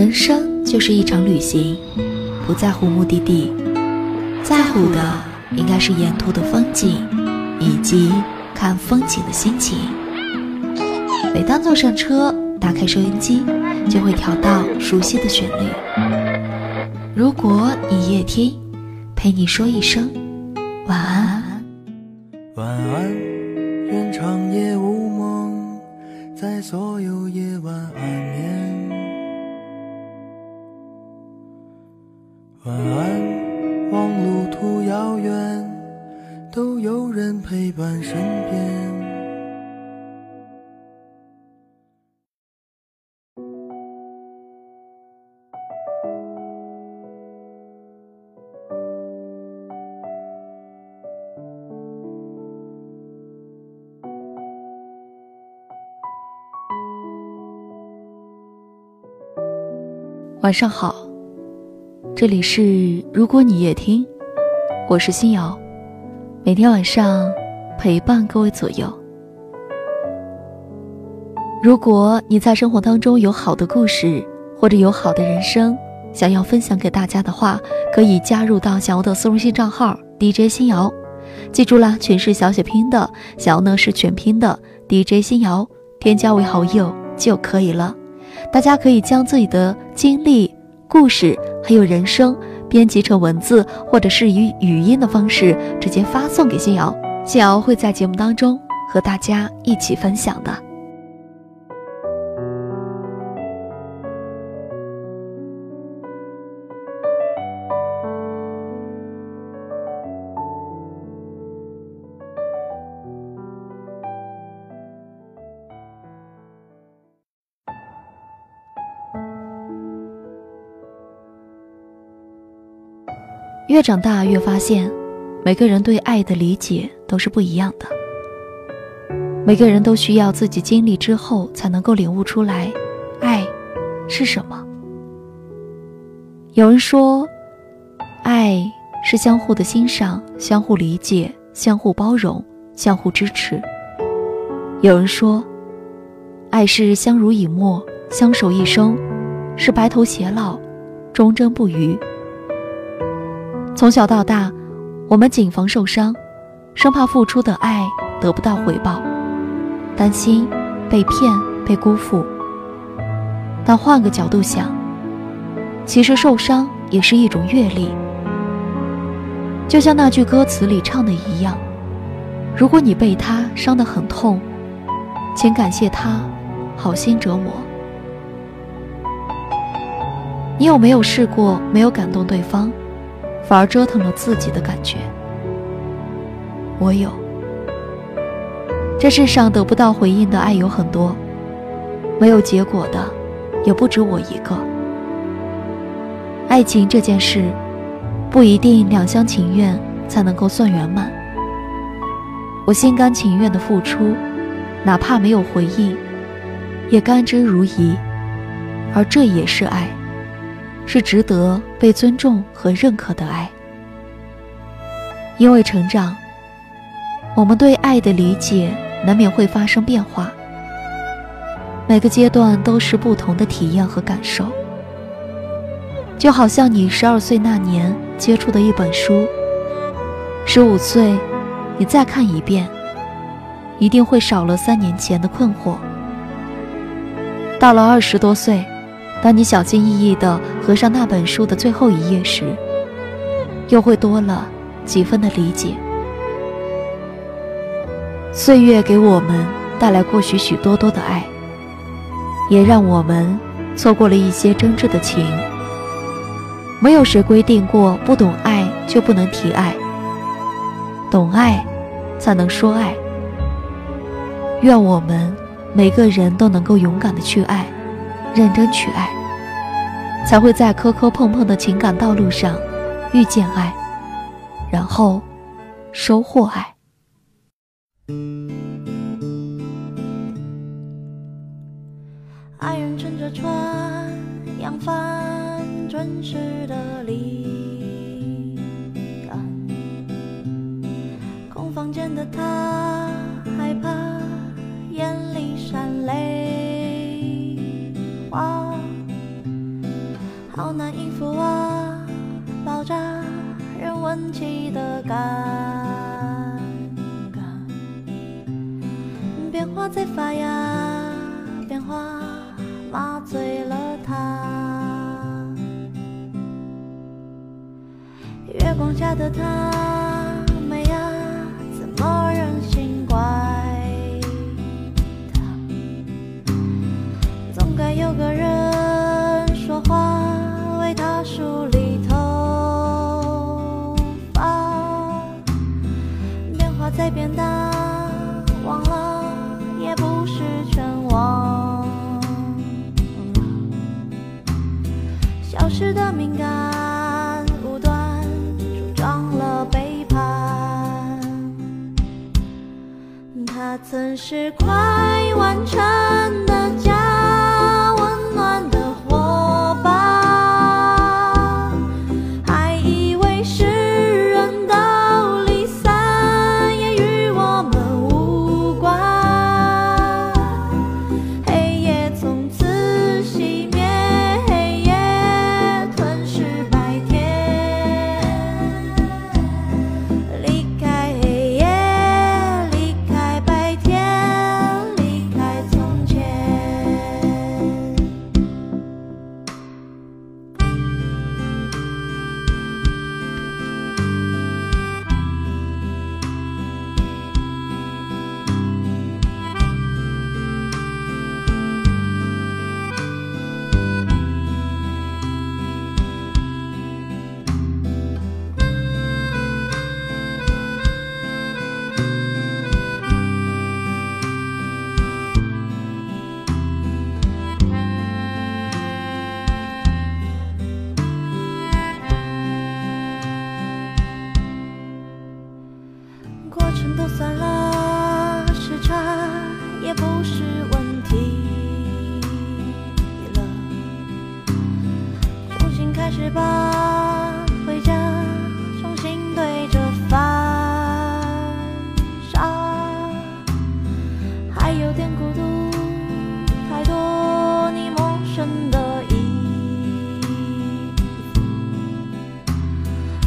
人生就是一场旅行，不在乎目的地，在乎的应该是沿途的风景，以及看风景的心情。每当坐上车，打开收音机，就会调到熟悉的旋律。如果你夜听，陪你说一声晚安。晚安，愿长夜无梦，在所有晚上好。这里是如果你也听，我是新瑶，每天晚上陪伴各位左右。如果你在生活当中有好的故事，或者有好的人生，想要分享给大家的话，可以加入到小瑶的私人信账号 DJ 新瑶，记住了，全是小写拼的，小瑶呢是全拼的 DJ 新瑶，添加为好友就可以了。大家可以将自己的经历。故事还有人生，编辑成文字或者是以语音的方式直接发送给新瑶，新瑶会在节目当中和大家一起分享的。越长大越发现，每个人对爱的理解都是不一样的。每个人都需要自己经历之后，才能够领悟出来，爱是什么。有人说，爱是相互的欣赏、相互理解、相互包容、相互支持。有人说，爱是相濡以沫、相守一生，是白头偕老、忠贞不渝。从小到大，我们谨防受伤，生怕付出的爱得不到回报，担心被骗、被辜负。但换个角度想，其实受伤也是一种阅历。就像那句歌词里唱的一样：“如果你被他伤得很痛，请感谢他好心折磨。”你有没有试过没有感动对方？反而折腾了自己的感觉。我有。这世上得不到回应的爱有很多，没有结果的也不止我一个。爱情这件事，不一定两厢情愿才能够算圆满。我心甘情愿的付出，哪怕没有回应，也甘之如饴，而这也是爱。是值得被尊重和认可的爱，因为成长，我们对爱的理解难免会发生变化。每个阶段都是不同的体验和感受，就好像你十二岁那年接触的一本书，十五岁你再看一遍，一定会少了三年前的困惑。到了二十多岁。当你小心翼翼地合上那本书的最后一页时，又会多了几分的理解。岁月给我们带来过许许多多的爱，也让我们错过了一些真挚的情。没有谁规定过不懂爱就不能提爱，懂爱才能说爱。愿我们每个人都能够勇敢地去爱。认真去爱，才会在磕磕碰碰的情感道路上遇见爱，然后收获爱。爱人乘着船，扬帆，准时的离岸。空房间的他，好难应付啊，爆炸人问起的尴尬，变化在发芽，变化麻醉了他，月光下的他，曾是快完成的点孤独，太多你陌生的衣服。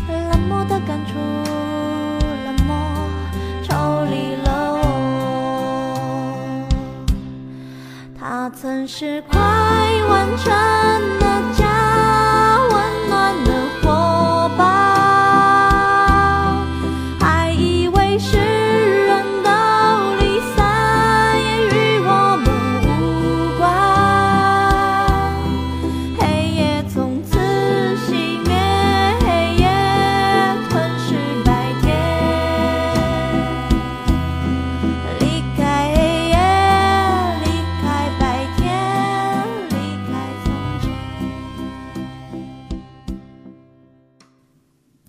冷漠的感触，冷漠抽离了我。他曾是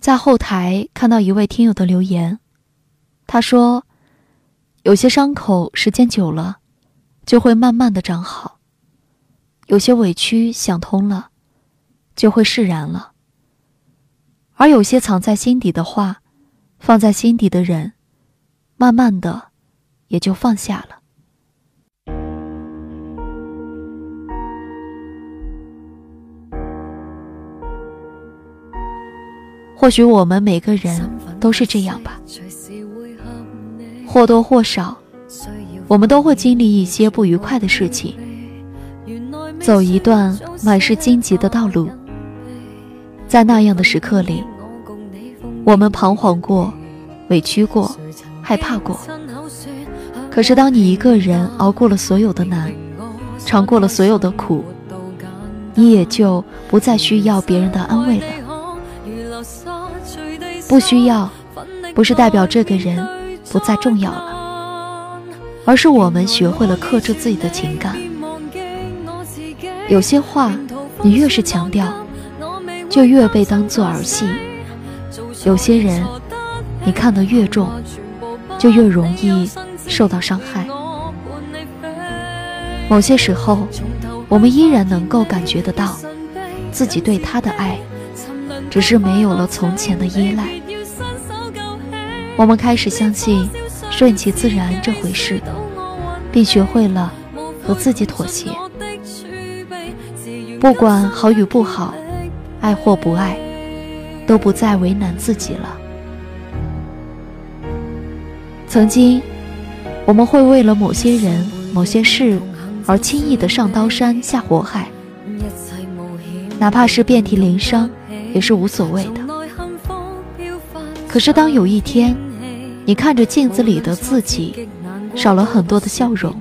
在后台看到一位听友的留言，他说：“有些伤口时间久了，就会慢慢的长好；有些委屈想通了，就会释然了；而有些藏在心底的话，放在心底的人，慢慢的也就放下了。”或许我们每个人都是这样吧，或多或少，我们都会经历一些不愉快的事情，走一段满是荆棘的道路。在那样的时刻里，我们彷徨过，委屈过，害怕过。可是当你一个人熬过了所有的难，尝过了所有的苦，你也就不再需要别人的安慰了。不需要，不是代表这个人不再重要了，而是我们学会了克制自己的情感。有些话，你越是强调，就越被当作儿戏；有些人，你看得越重，就越容易受到伤害。某些时候，我们依然能够感觉得到自己对他的爱。只是没有了从前的依赖，我们开始相信顺其自然这回事，并学会了和自己妥协。不管好与不好，爱或不爱，都不再为难自己了。曾经，我们会为了某些人、某些事而轻易的上刀山下火海，哪怕是遍体鳞伤，也是无所谓的。可是，当有一天，你看着镜子里的自己，少了很多的笑容，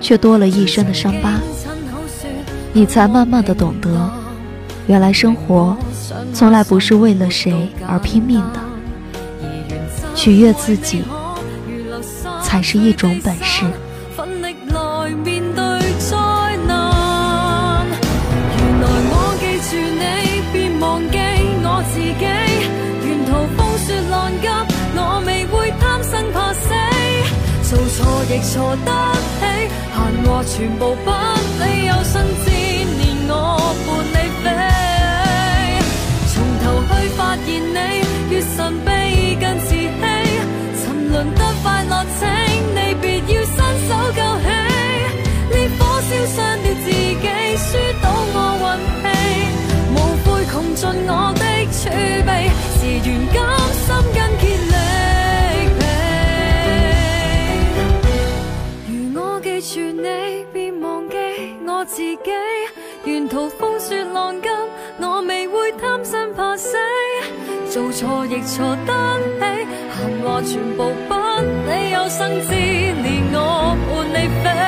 却多了一身的伤疤，你才慢慢的懂得，原来生活从来不是为了谁而拼命的，取悦自己。才是一种本事。错得起闲话全部不理有生之年我伴你飞从头去发现你越神秘更自欺沉沦得快乐请你别要伸手救起烈火烧伤了自己输倒我运气。无悔穷尽我的储备自愿甘心跟途风雪浪急，我未会贪生怕死。做错亦错得起，闲话全部不理，有生之年我伴你飞。